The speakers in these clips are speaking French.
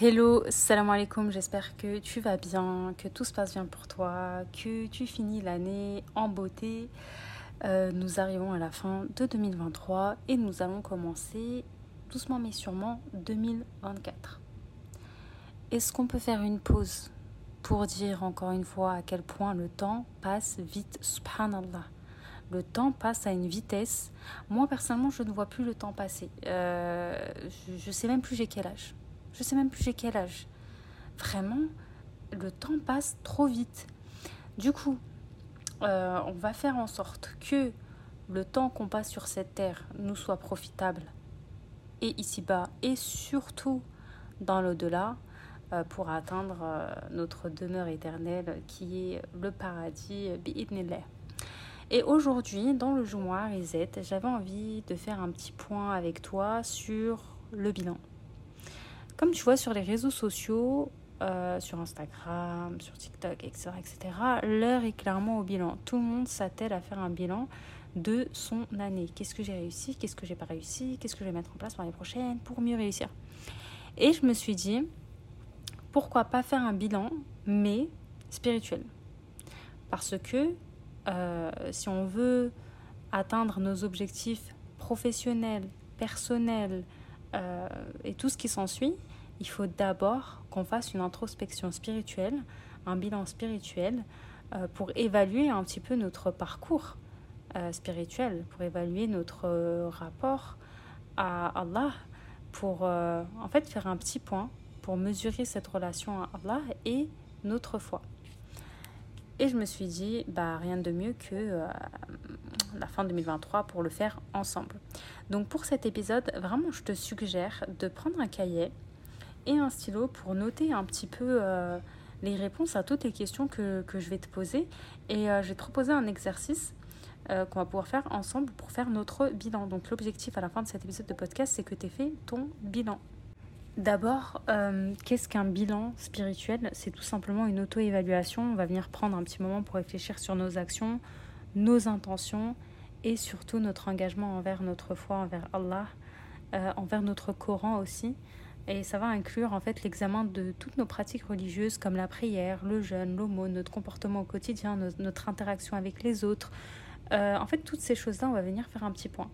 Hello, salam alaikum, j'espère que tu vas bien, que tout se passe bien pour toi, que tu finis l'année en beauté. Euh, nous arrivons à la fin de 2023 et nous allons commencer doucement mais sûrement 2024. Est-ce qu'on peut faire une pause pour dire encore une fois à quel point le temps passe vite, subhanallah le temps passe à une vitesse. Moi, personnellement, je ne vois plus le temps passer. Euh, je ne sais même plus j'ai quel âge. Je sais même plus j'ai quel âge. Vraiment, le temps passe trop vite. Du coup, euh, on va faire en sorte que le temps qu'on passe sur cette terre nous soit profitable et ici-bas et surtout dans l'au-delà euh, pour atteindre euh, notre demeure éternelle qui est le paradis bi'idnillah. Et aujourd'hui, dans le Joumoir Reset, j'avais envie de faire un petit point avec toi sur le bilan. Comme tu vois sur les réseaux sociaux, euh, sur Instagram, sur TikTok, etc., etc., l'heure est clairement au bilan. Tout le monde s'attelle à faire un bilan de son année. Qu'est-ce que j'ai réussi Qu'est-ce que j'ai pas réussi Qu'est-ce que je vais mettre en place pour l'année prochaine pour mieux réussir Et je me suis dit, pourquoi pas faire un bilan, mais spirituel Parce que euh, si on veut atteindre nos objectifs professionnels, personnels euh, et tout ce qui s'ensuit, il faut d'abord qu'on fasse une introspection spirituelle, un bilan spirituel, euh, pour évaluer un petit peu notre parcours euh, spirituel, pour évaluer notre euh, rapport à Allah, pour en fait faire un petit point, pour mesurer cette relation à Allah et notre foi. Et je me suis dit, bah, rien de mieux que la fin 2023 pour le faire ensemble. Donc pour cet épisode, vraiment, je te suggère de prendre un cahier et un stylo pour noter un petit peu euh, les réponses à toutes les questions que, que je vais te poser. Et euh, je vais te proposer un exercice euh, qu'on va pouvoir faire ensemble pour faire notre bilan. Donc l'objectif à la fin de cet épisode de podcast, c'est que tu aies fait ton bilan. D'abord, qu'est-ce qu'un bilan spirituel? C'est tout simplement une auto-évaluation. On va venir prendre un petit moment pour réfléchir sur nos actions, nos intentions et surtout notre engagement envers notre foi, envers Allah, envers notre Coran aussi. Et ça va inclure en fait l'examen de toutes nos pratiques religieuses comme la prière, le jeûne, l'aumône, notre comportement au quotidien, notre interaction avec les autres. Euh, en fait, toutes ces choses-là, on va venir faire un petit point.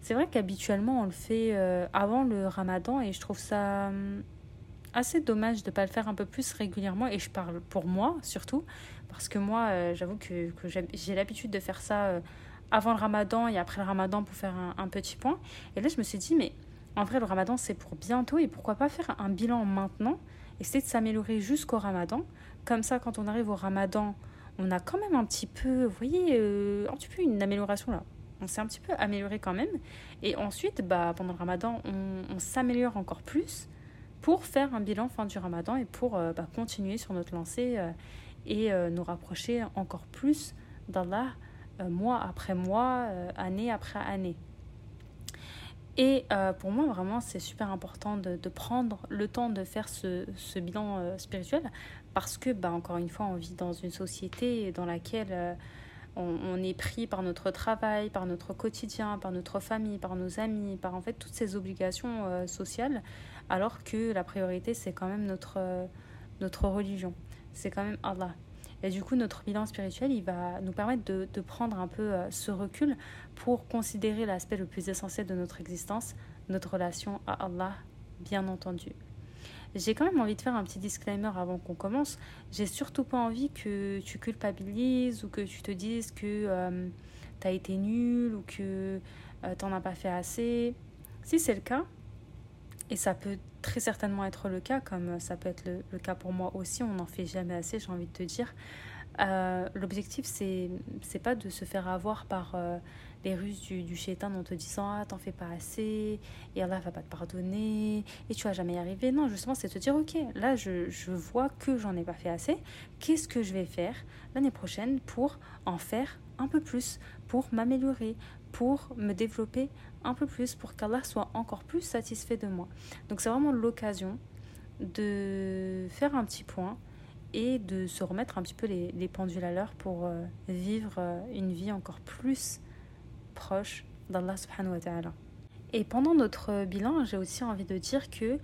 C'est vrai qu'habituellement, on le fait euh, avant le ramadan et je trouve ça hum, assez dommage de ne pas le faire un peu plus régulièrement. Et je parle pour moi surtout, parce que moi, euh, j'avoue que, j'ai l'habitude de faire ça avant le ramadan et après le ramadan pour faire un, un petit point. Et là, je me suis dit, mais en vrai, le ramadan, c'est pour bientôt et pourquoi pas faire un bilan maintenant, essayer de s'améliorer jusqu'au ramadan. Comme ça, quand on arrive au ramadan, on a quand même un petit peu, vous voyez, euh, un petit peu une amélioration là. On s'est un petit peu amélioré quand même. Et ensuite, bah, pendant le ramadan, on, s'améliore encore plus pour faire un bilan fin du ramadan et pour euh, bah, continuer sur notre lancée euh, et nous rapprocher encore plus d'Allah mois après mois, année après année. Et euh, pour moi, vraiment, c'est super important de, prendre le temps de faire ce, bilan euh, spirituel parce que, bah, encore une fois, on vit dans une société dans laquelle euh, on, on, est pris par notre travail, par notre quotidien, par notre famille, par nos amis, par en fait toutes ces obligations sociales, alors que la priorité, c'est quand même notre, notre religion. C'est quand même Allah. Et du coup, notre bilan spirituel, il va nous permettre de, prendre un peu euh, ce recul pour considérer l'aspect le plus essentiel de notre existence, notre relation à Allah, bien entendu. J'ai quand même envie de faire un petit disclaimer avant qu'on commence. J'ai surtout pas envie que tu culpabilises ou que tu te dises que euh, tu as été nul ou que euh, tu n'en as pas fait assez. Si c'est le cas, et ça peut très certainement être le cas, comme ça peut être le, le cas pour moi aussi, on n'en fait jamais assez, j'ai envie de te dire. Euh, L'objectif, c'est pas de se faire avoir par euh, les ruses du, du en te disant Ah, t'en fais pas assez, et Allah va pas te pardonner, et tu vas jamais y arriver. Non, justement, c'est te dire Ok, là, je, je vois que j'en ai pas fait assez, qu'est-ce que je vais faire l'année prochaine pour en faire un peu plus, pour m'améliorer, pour me développer un peu plus, pour qu'Allah soit encore plus satisfait de moi. Donc c'est vraiment l'occasion de faire un petit point et de se remettre un petit peu les, les pendules à l'heure pour euh, vivre euh, une vie encore plus proche d'Allah subhanahu. Et pendant notre bilan, j'ai aussi envie de dire que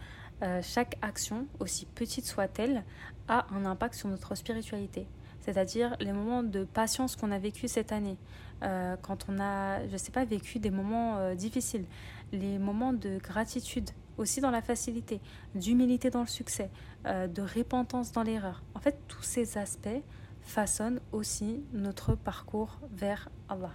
chaque action, aussi petite soit-elle, a un impact sur notre spiritualité. C'est-à-dire les moments de patience qu'on a vécu cette année, quand on a, je ne sais pas, vécu des moments difficiles, les moments de gratitude aussi dans la facilité, d'humilité dans le succès, de repentance dans l'erreur. En fait, tous ces aspects façonnent aussi notre parcours vers Allah.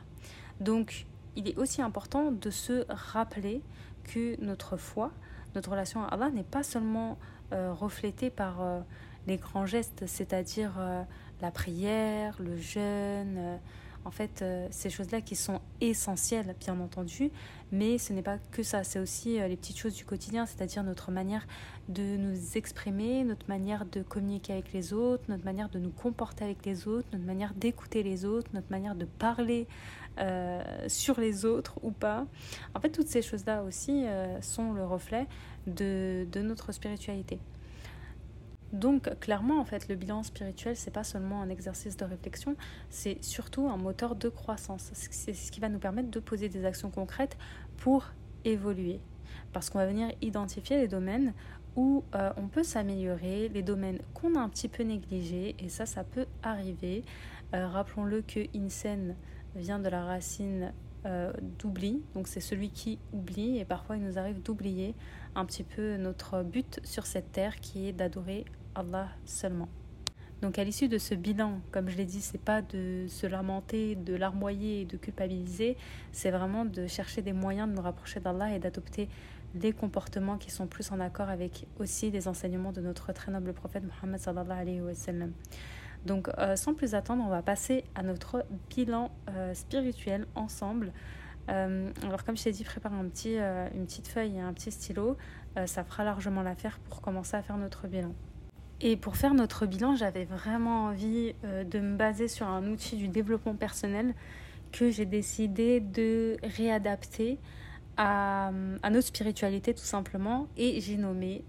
Donc, il est aussi important de se rappeler que notre foi, notre relation à Allah n'est pas seulement euh, reflétée par euh, les grands gestes, c'est-à-dire euh, la prière, le jeûne, en fait, ces choses-là qui sont essentielles, bien entendu, mais ce n'est pas que ça, c'est aussi les petites choses du quotidien, c'est-à-dire notre manière de nous exprimer, notre manière de communiquer avec les autres, notre manière de nous comporter avec les autres, notre manière d'écouter les autres, notre manière de parler euh, sur les autres ou pas. En fait, toutes ces choses-là aussi euh, sont le reflet de, notre spiritualité. Donc, clairement, en fait, le bilan spirituel, c'est pas seulement un exercice de réflexion, c'est surtout un moteur de croissance. C'est ce qui va nous permettre de poser des actions concrètes pour évoluer. Parce qu'on va venir identifier les domaines où euh, on peut s'améliorer, les domaines qu'on a un petit peu négligés, et ça, ça peut arriver. Rappelons-le que INSEN vient de la racine euh, d'oubli, donc c'est celui qui oublie, et parfois il nous arrive d'oublier un petit peu notre but sur cette terre qui est d'adorer Allah seulement. Donc à l'issue de ce bilan, comme je l'ai dit, c'est pas de se lamenter, de larmoyer et de culpabiliser, c'est vraiment de chercher des moyens de nous rapprocher d'Allah et d'adopter des comportements qui sont plus en accord avec aussi les enseignements de notre très noble prophète Muhammad sallallahu alayhi wa. Donc euh, sans plus attendre, on va passer à notre bilan euh, spirituel ensemble. Euh, alors comme je t'ai dit, prépare un petit, une petite feuille et un petit stylo. ça fera largement l'affaire pour commencer à faire notre bilan. Et pour faire notre bilan, j'avais vraiment envie de me baser sur un outil du développement personnel que j'ai décidé de réadapter à, à, notre spiritualité tout simplement. Et j'ai nommé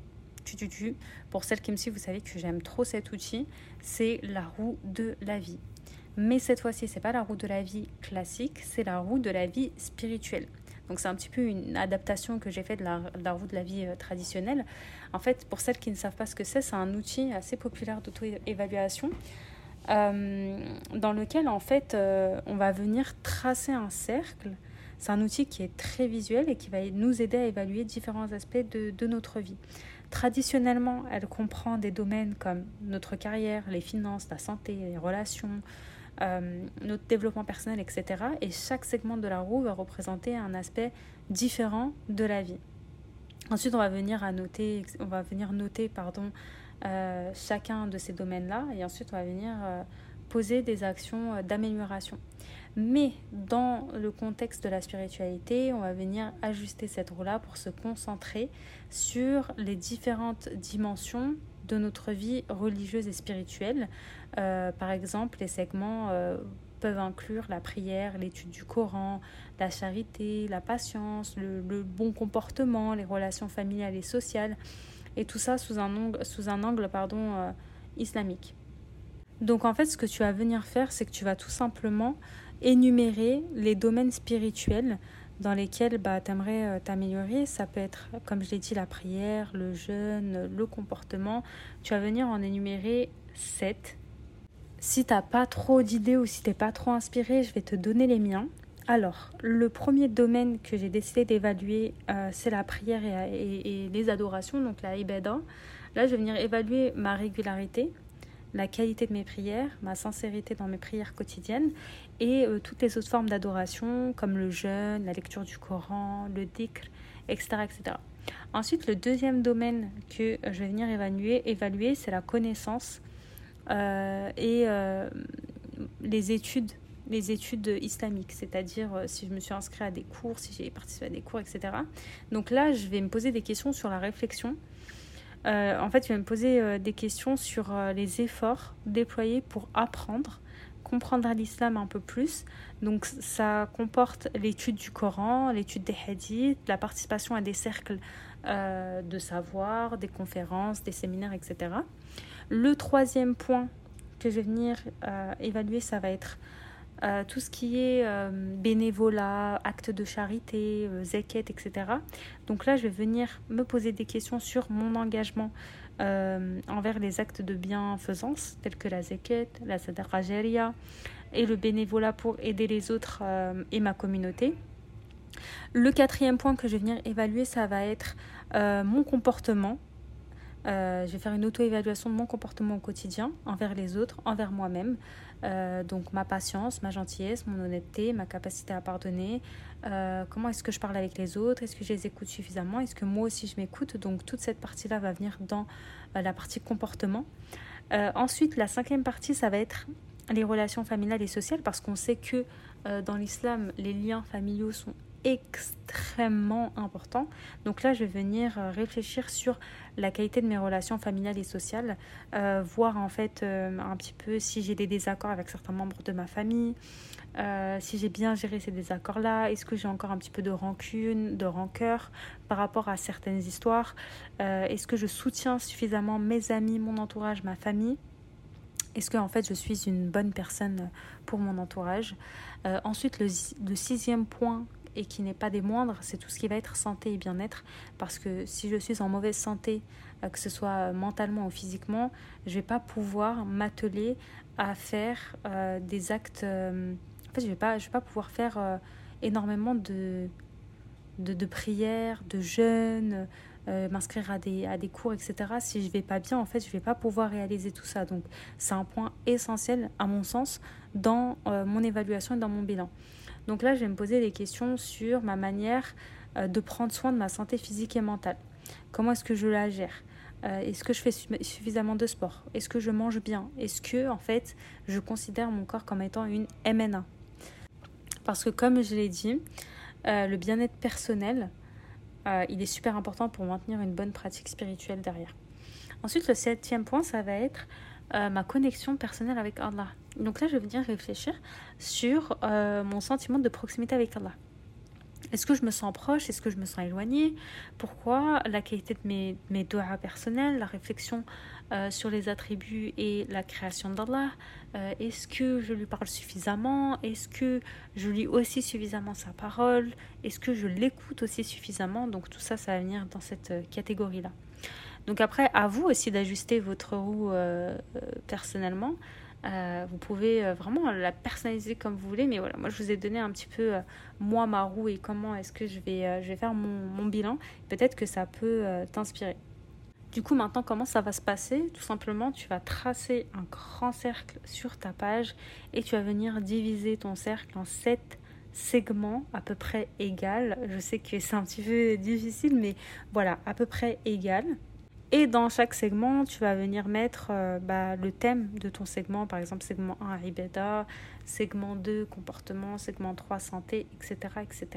pour celles qui me suivent, vous savez que j'aime trop cet outil. C'est la roue de la vie. Mais cette fois-ci, c'est pas la roue de la vie classique, c'est la roue de la vie spirituelle. Donc c'est un petit peu une adaptation que j'ai faite de la, roue de la vie euh, traditionnelle. En fait, pour celles qui ne savent pas ce que c'est, c'est un outil assez populaire d'auto-évaluation euh, dans lequel en fait euh, on va venir tracer un cercle. C'est un outil qui est très visuel et qui va nous aider à évaluer différents aspects de, de notre vie. Traditionnellement, elle comprend des domaines comme notre carrière, les finances, la santé, les relations, euh, notre développement personnel, etc. Et chaque segment de la roue va représenter un aspect différent de la vie. Ensuite, on va venir, noter, on va venir noter pardon, euh, chacun de ces domaines-là et ensuite on va venir euh, poser des actions d'amélioration. Mais dans le contexte de la spiritualité, on va venir ajuster cette roue-là pour se concentrer sur les différentes dimensions de notre vie religieuse et spirituelle. Euh, par exemple, les segments euh, peuvent inclure la prière, l'étude du Coran, la charité, la patience, le, bon comportement, les relations familiales et sociales, et tout ça sous un angle, sous un angle pardon, euh, islamique. Donc en fait, ce que tu vas venir faire, c'est que tu vas tout simplement énumérer les domaines spirituels dans lesquels bah, tu aimerais euh, t'améliorer. Ça peut être, comme je l'ai dit, la prière, le jeûne, le comportement. Tu vas venir en énumérer 7. Si tu n'as pas trop d'idées ou si tu n'es pas trop inspiré, je vais te donner les miens. Alors, le premier domaine que j'ai décidé d'évaluer, euh, c'est la prière et, les adorations, donc la ibada. Là, je vais venir évaluer ma régularité, la qualité de mes prières, ma sincérité dans mes prières quotidiennes et euh, toutes les autres formes d'adoration comme le jeûne, la lecture du Coran, le dhikr, etc., etc. Ensuite, le deuxième domaine que je vais venir évaluer, c'est la connaissance euh, et euh, les études les études islamiques, c'est-à-dire si je me suis inscrit à des cours, si j'ai participé à des cours, etc. Donc là, je vais me poser des questions sur la réflexion euh, en fait, je vais me poser euh, des questions sur euh, les efforts déployés pour apprendre, comprendre l'islam un peu plus. Donc, ça comporte l'étude du Coran, l'étude des hadiths, la participation à des cercles de savoir, des conférences, des séminaires, etc. Le troisième point que je vais venir évaluer, ça va être euh, tout ce qui est euh, bénévolat, acte de charité, euh, etc. Donc là, je vais venir me poser des questions sur mon engagement envers les actes de bienfaisance, tels que la zeket, la sadaqa et le bénévolat pour aider les autres et ma communauté. Le quatrième point que je vais venir évaluer, ça va être mon comportement euh, je vais faire une auto-évaluation de mon comportement au quotidien envers les autres, envers moi-même. Euh, donc ma patience, ma gentillesse, mon honnêteté, ma capacité à pardonner. Euh, comment est-ce que je parle avec les autres? Est-ce que je les écoute suffisamment? Est-ce que moi aussi je m'écoute? Donc toute cette partie-là va venir dans la partie comportement. ensuite, la cinquième partie, ça va être les relations familiales et sociales parce qu'on sait que dans l'islam, les liens familiaux sont extrêmement important. Donc là, je vais venir euh, réfléchir sur la qualité de mes relations familiales et sociales, euh, voir en fait euh, un petit peu si j'ai des désaccords avec certains membres de ma famille, si j'ai bien géré ces désaccords-là, est-ce que j'ai encore un petit peu de rancune, de rancœur par rapport à certaines histoires, est-ce que je soutiens suffisamment mes amis, mon entourage, ma famille. Est-ce que en fait je suis une bonne personne pour mon entourage Ensuite, le, le sixième point et qui n'est pas des moindres, c'est tout ce qui va être santé et bien-être. Parce que si je suis en mauvaise santé, euh, que ce soit mentalement ou physiquement, je vais pas pouvoir m'atteler à faire euh, des actes. Euh, en fait, je vais pas, vais pas pouvoir faire énormément de, de, de, prières, de jeûnes, m'inscrire à des, à des cours, etc. Si je vais pas bien, en fait, je vais pas pouvoir réaliser tout ça. Donc, c'est un point essentiel, à mon sens, dans mon évaluation et dans mon bilan. Donc là, je vais me poser des questions sur ma manière euh, de prendre soin de ma santé physique et mentale. Comment est-ce que je la gère? Euh, Est-ce que je fais suffisamment de sport? Est-ce que je mange bien? Est-ce que, en fait, je considère mon corps comme étant une MNA Parce que, comme je l'ai dit, euh, le bien-être personnel, il est super important pour maintenir une bonne pratique spirituelle derrière. Ensuite, le septième point, ça va être ma connexion personnelle avec Allah. Donc là, je vais venir réfléchir sur euh, mon sentiment de proximité avec Allah. Est-ce que je me sens proche? Est-ce que je me sens éloignée? Pourquoi? La qualité de mes, mes doigts personnels, la réflexion euh, sur les attributs et la création d'Allah. Euh, est-ce que je lui parle suffisamment? Est-ce que je lis aussi suffisamment sa parole? Est-ce que je l'écoute aussi suffisamment? Donc tout ça, ça va venir dans cette catégorie-là. Donc après, à vous aussi d'ajuster votre roue personnellement. Euh, vous pouvez euh, vraiment la personnaliser comme vous voulez, mais voilà, moi je vous ai donné un petit peu euh, moi ma roue et comment est-ce que je vais, je vais faire mon, bilan. Peut-être que ça peut t'inspirer. Du coup, maintenant, comment ça va se passer? Tout simplement, tu vas tracer un grand cercle sur ta page et tu vas venir diviser ton cercle en sept segments à peu près égales. Je sais que c'est un petit peu difficile, mais voilà, à peu près égales. Et dans chaque segment, tu vas venir mettre euh, bah, le thème de ton segment, par exemple segment 1 Ibeda, segment 2 comportement, segment 3 santé, etc., etc.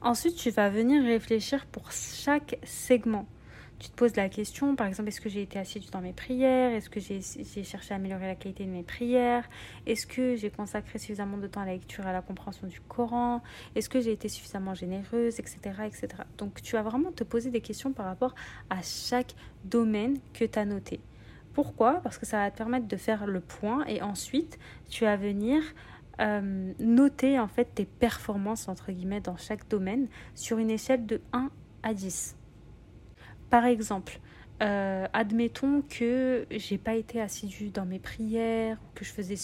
Ensuite, tu vas venir réfléchir pour chaque segment tu te poses la question, par exemple, est-ce que j'ai été assidu dans mes prières? Est-ce que j'ai cherché à améliorer la qualité de mes prières? Est-ce que j'ai consacré suffisamment de temps à la lecture et à la compréhension du Coran? Est-ce que j'ai été suffisamment généreuse, etc., etc. Donc, tu vas vraiment te poser des questions par rapport à chaque domaine que tu as noté. Pourquoi? Parce que ça va te permettre de faire le point et ensuite, tu vas venir euh, noter en fait tes performances, entre guillemets, dans chaque domaine sur une échelle de 1 à 10. Par exemple, euh, admettons que j'ai pas été assidue dans mes prières, que je faisais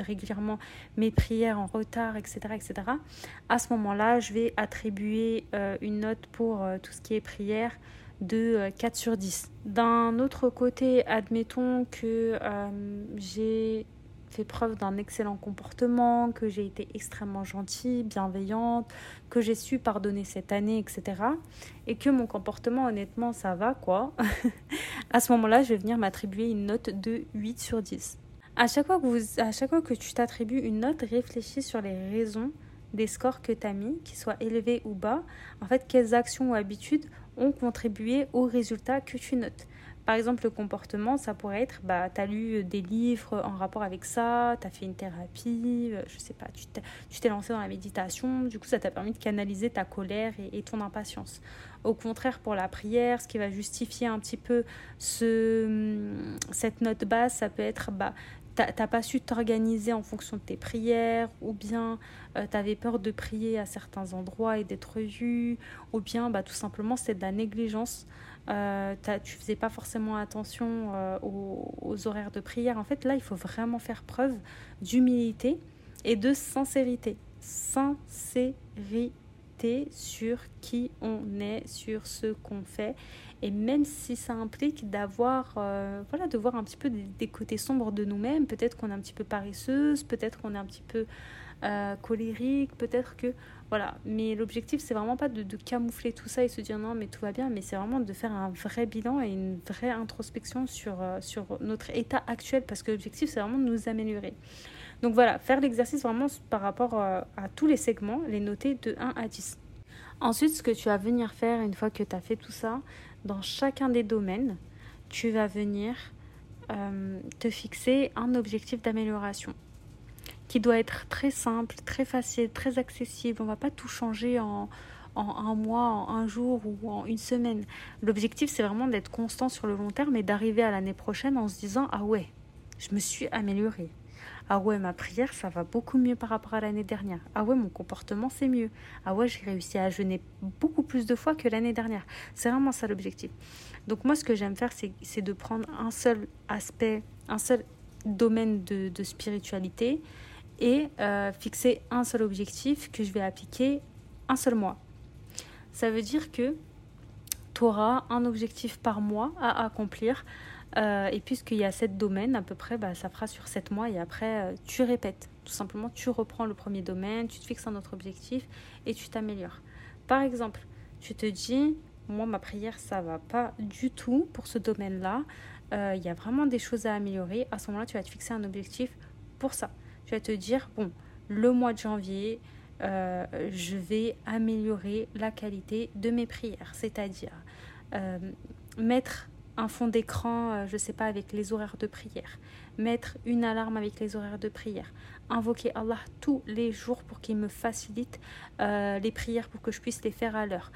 régulièrement mes prières en retard, etc. etc. À ce moment-là, je vais attribuer euh, une note pour euh, tout ce qui est prière de 4 sur 10. D'un autre côté, admettons que j'ai fait preuve d'un excellent comportement, que j'ai été extrêmement gentille, bienveillante, que j'ai su pardonner cette année, etc. Et que mon comportement, honnêtement, ça va, quoi. à ce moment-là, je vais venir m'attribuer une note de 8 sur 10. À chaque fois que, vous, à chaque fois que tu t'attribues une note, réfléchis sur les raisons des scores que tu as mis, qu'ils soient élevés ou bas. En fait, quelles actions ou habitudes ont contribué au résultat que tu notes? Par exemple, le comportement, ça pourrait être, bah, tu as lu des livres en rapport avec ça, tu as fait une thérapie, euh, je sais pas, tu t'es lancé dans la méditation, du coup, ça t'a permis de canaliser ta colère et, ton impatience. Au contraire, pour la prière, ce qui va justifier un petit peu ce, cette note basse, ça peut être, bah, t'as pas su t'organiser en fonction de tes prières, ou bien euh, tu avais peur de prier à certains endroits et d'être vu, ou bien bah, tout simplement c'est de la négligence. Euh, tu faisais pas forcément attention euh, aux, horaires de prière. En fait, là, il faut vraiment faire preuve d'humilité et de sincérité. Sincérité sur qui on est, sur ce qu'on fait. Et même si ça implique d'avoir, euh, voilà, de voir un petit peu des, côtés sombres de nous-mêmes, peut-être qu'on est un petit peu paresseuse, peut-être qu'on est un petit peu euh, colérique, peut-être que, voilà. Mais l'objectif, c'est vraiment pas de, camoufler tout ça et se dire non, mais tout va bien, mais c'est vraiment de faire un vrai bilan et une vraie introspection sur, euh, sur notre état actuel, parce que l'objectif, c'est vraiment de nous améliorer. Donc voilà, faire l'exercice vraiment par rapport euh, à, tous les segments, les noter de 1 à 10. Ensuite, ce que tu vas venir faire une fois que tu as fait tout ça, dans chacun des domaines, tu vas venir te fixer un objectif d'amélioration qui doit être très simple, très facile, très accessible. On va pas tout changer en, en un mois, en un jour ou en une semaine. L'objectif, c'est vraiment d'être constant sur le long terme et d'arriver à l'année prochaine en se disant Ah ouais, je me suis améliorée. Ah ouais, ma prière, ça va beaucoup mieux par rapport à l'année dernière. Ah ouais, mon comportement, c'est mieux. Ah ouais, j'ai réussi à jeûner beaucoup plus de fois que l'année dernière. C'est vraiment ça l'objectif. Donc moi, ce que j'aime faire, c'est de prendre un seul aspect, un seul domaine de, spiritualité et euh, fixer un seul objectif que je vais appliquer un seul mois. Ça veut dire que tu auras un objectif par mois à accomplir euh, et puisqu'il y a sept domaines à peu près, bah, ça fera sur sept mois et après euh, tu répètes. Tout simplement, tu reprends le premier domaine, tu te fixes un autre objectif et tu t'améliores. Par exemple, tu te dis, moi ma prière ça va pas du tout pour ce domaine-là. Il y a vraiment des choses à améliorer. À ce moment-là, tu vas te fixer un objectif pour ça. Tu vas te dire, bon, le mois de janvier, je vais améliorer la qualité de mes prières, c'est-à-dire mettre un fond d'écran, euh, je ne sais pas, avec les horaires de prière, mettre une alarme avec les horaires de prière, invoquer Allah tous les jours pour qu'il me facilite euh, les prières, pour que je puisse les faire à l'heure,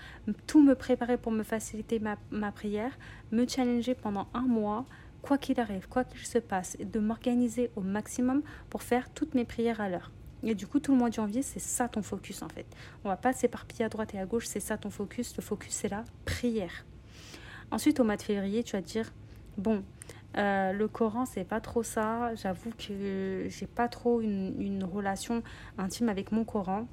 tout me préparer pour me faciliter ma, ma prière, me challenger pendant un mois, quoi qu'il arrive, quoi qu'il se passe, de m'organiser au maximum pour faire toutes mes prières à l'heure. Et du coup, tout le mois de janvier, c'est ça ton focus en fait. On va pas s'éparpiller à droite et à gauche, c'est ça ton focus. Le focus, c'est la prière. Ensuite, au mois de février, tu vas te dire bon, euh, le Coran, c'est pas trop ça. J'avoue que j'ai pas trop une, une, relation intime avec mon Coran.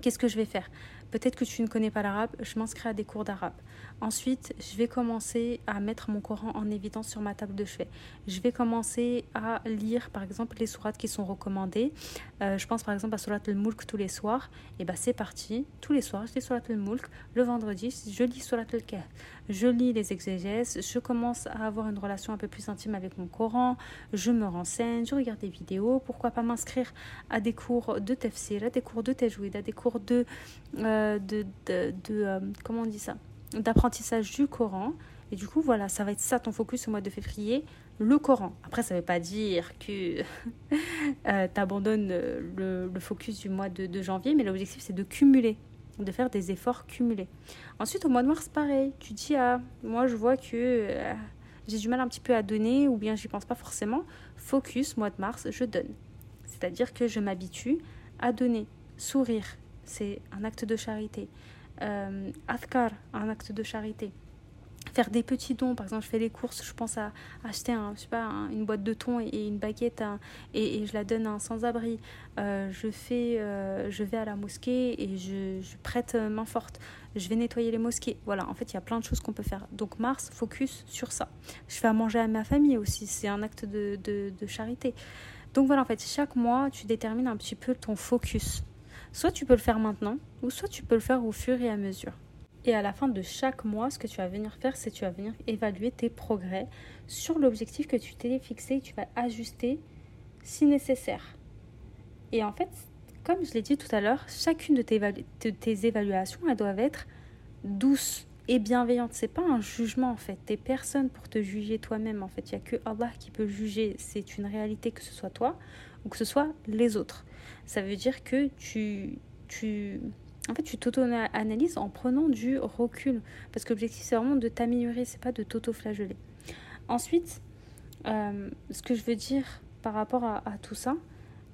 Qu'est-ce que je vais faire? Peut-être que tu ne connais pas l'arabe, je m'inscris à des cours d'arabe. Ensuite, je vais commencer à mettre mon Coran en évidence sur ma table de chevet. Je vais commencer à lire, par exemple, les sourates qui sont recommandées. Euh, je pense par exemple à Surat al-Mulk tous les soirs. Et bien, c'est parti. Tous les soirs, je lis Surat al-Mulk. Le vendredi, je lis Surat al-Kahf. Je lis les exégèses. Je commence à avoir une relation un peu plus intime avec mon Coran. Je me renseigne, je regarde des vidéos. Pourquoi pas m'inscrire à des cours de tafsir, à des cours de tajwid, à des cours de. Euh, de, de, euh, comment on dit ça? D'apprentissage du Coran. Et du coup, voilà, ça va être ça ton focus au mois de février, le Coran. Après, ça ne veut pas dire que euh, tu abandonnes le, focus du mois de, janvier, mais l'objectif, c'est de cumuler, de faire des efforts cumulés. Ensuite, au mois de mars, pareil. Tu dis, ah, moi, je vois que euh, j'ai du mal un petit peu à donner, ou bien j'y pense pas forcément. Focus, mois de mars, je donne. C'est-à-dire que je m'habitue à donner. Sourire, c'est un acte de charité euh, un acte de charité. Faire des petits dons, par exemple, je fais les courses, je pense à acheter un, je sais pas, une boîte de thon et, une baguette et, je la donne à un sans-abri. Euh, je, euh, je vais à la mosquée et je, prête main forte. Je vais nettoyer les mosquées. Voilà, en fait, il y a plein de choses qu'on peut faire. Donc, Mars, focus sur ça. Je fais à manger à ma famille aussi, c'est un acte de, de charité. Donc voilà, en fait, chaque mois, tu détermines un petit peu ton focus. Soit tu peux le faire maintenant, ou soit tu peux le faire au fur et à mesure. Et à la fin de chaque mois, ce que tu vas venir faire, c'est tu vas venir évaluer tes progrès sur l'objectif que tu t'es fixé et tu vas ajuster si nécessaire. Et en fait, comme je l'ai dit tout à l'heure, chacune de tes, évaluations, elles doivent être douces et bienveillantes. C'est pas un jugement en fait. T'es personne pour te juger toi-même. En fait, il y a que Allah qui peut juger. C'est une réalité que ce soit toi ou que ce soit les autres. Ça veut dire que tu, tu, en fait, tu t'auto-analyses en prenant du recul. Parce que l'objectif, c'est vraiment de t'améliorer, c'est pas de t'auto-flageller. Ensuite, euh, ce que je veux dire par rapport à, tout ça,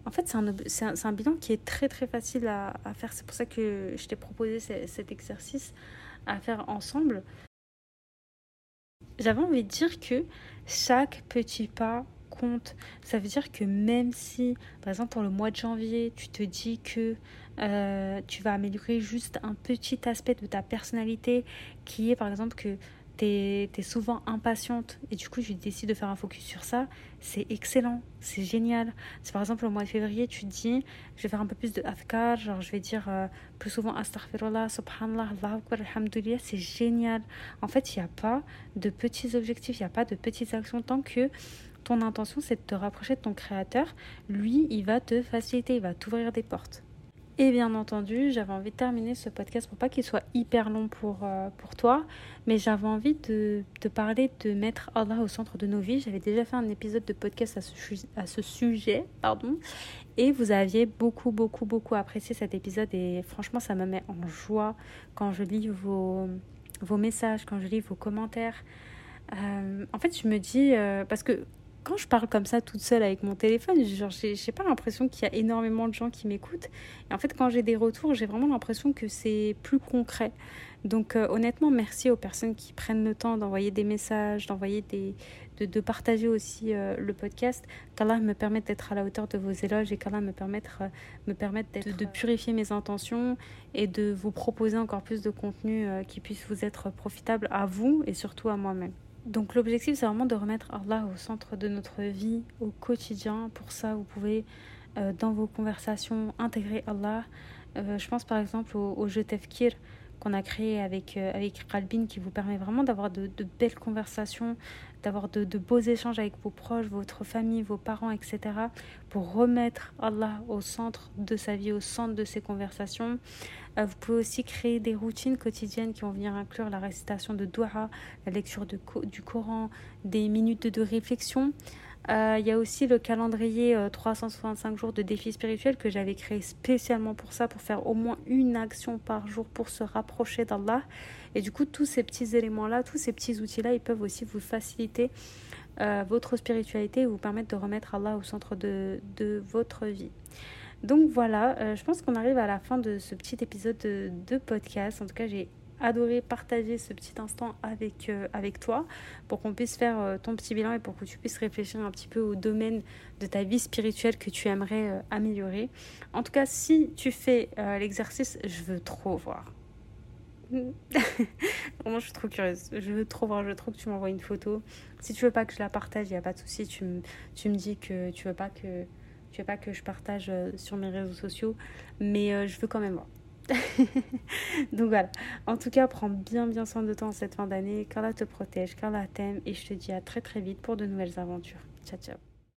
en fait, c'est un, un, bilan qui est très très facile à, à faire. C'est pour ça que je t'ai proposé cet exercice à faire ensemble. J'avais envie de dire que chaque petit pas compte. Ça veut dire que même si, par exemple, pour le mois de janvier, tu te dis que euh, tu vas améliorer juste un petit aspect de ta personnalité qui est, par exemple, que tu es, souvent impatiente et du coup tu décides de faire un focus sur ça, c'est excellent, c'est génial. C'est par exemple au mois de février, tu te dis je vais faire un peu plus de afkar, genre je vais dire euh, plus souvent astaghfirullah, subhanallah, akbar, alhamdulillah, c'est génial. En fait, il n'y a pas de petits objectifs, il n'y a pas de petites actions tant que ton intention c'est de te rapprocher de ton créateur, lui il va te faciliter, il va t'ouvrir des portes. Et bien entendu, j'avais envie de terminer ce podcast pour pas qu'il soit hyper long pour, euh, pour toi, mais j'avais envie de te parler de mettre Allah au centre de nos vies. J'avais déjà fait un épisode de podcast à ce, à ce sujet, pardon, et vous aviez beaucoup, beaucoup, beaucoup apprécié cet épisode et franchement, ça me met en joie quand je lis vos, vos messages, quand je lis vos commentaires. Euh, en fait, je me dis, euh, parce que quand je parle comme ça toute seule avec mon téléphone, genre j'ai pas l'impression qu'il y a énormément de gens qui m'écoutent. Et en fait, quand j'ai des retours, j'ai vraiment l'impression que c'est plus concret. Donc euh, honnêtement, merci aux personnes qui prennent le temps d'envoyer des messages, d'envoyer des, de, partager aussi euh, le podcast. Qu'Allah me permette d'être à la hauteur de vos éloges et qu'Allah me permette, euh, me permette de, purifier mes intentions et de vous proposer encore plus de contenu qui puisse vous être profitable à vous et surtout à moi-même. Donc l'objectif, c'est vraiment de remettre Allah au centre de notre vie au quotidien. Pour ça, vous pouvez, euh, dans vos conversations, intégrer Allah. Euh, je pense par exemple au, au jeu Tefkir qu'on a créé avec, euh, avec Kalbin qui vous permet vraiment d'avoir de, belles conversations, d'avoir de, beaux échanges avec vos proches, votre famille, vos parents, etc. pour remettre Allah au centre de sa vie, au centre de ses conversations. Euh, vous pouvez aussi créer des routines quotidiennes qui vont venir inclure la récitation de dua, la lecture de, du Coran, des minutes de réflexion. Euh, il y a aussi le calendrier 365 euh, jours de défis spirituels que j'avais créé spécialement pour ça, pour faire au moins une action par jour pour se rapprocher d'Allah. Et du coup, tous ces petits éléments-là, tous ces petits outils-là, ils peuvent aussi vous faciliter euh, votre spiritualité et vous permettre de remettre Allah au centre de, de votre vie. Donc voilà, je pense qu'on arrive à la fin de ce petit épisode de, de podcast. En tout cas, j'ai adoré partager ce petit instant avec, euh, avec toi pour qu'on puisse faire euh, ton petit bilan et pour que tu puisses réfléchir un petit peu au domaine de ta vie spirituelle que tu aimerais euh, améliorer. En tout cas, si tu fais l'exercice, je veux trop voir. Vraiment, je suis trop curieuse. Je veux trop voir, je veux trop que tu m'envoies une photo. Si tu veux pas que je la partage, il n'y a pas de souci. Tu, me, tu me dis que tu veux pas que veux pas que je partage sur mes réseaux sociaux, mais je veux quand même voir. Donc voilà. En tout cas, prends bien bien soin de toi en cette fin d'année. Qu'Allah te protège, qu'Allah t'aime et je te dis à très très vite pour de nouvelles aventures. Ciao ciao.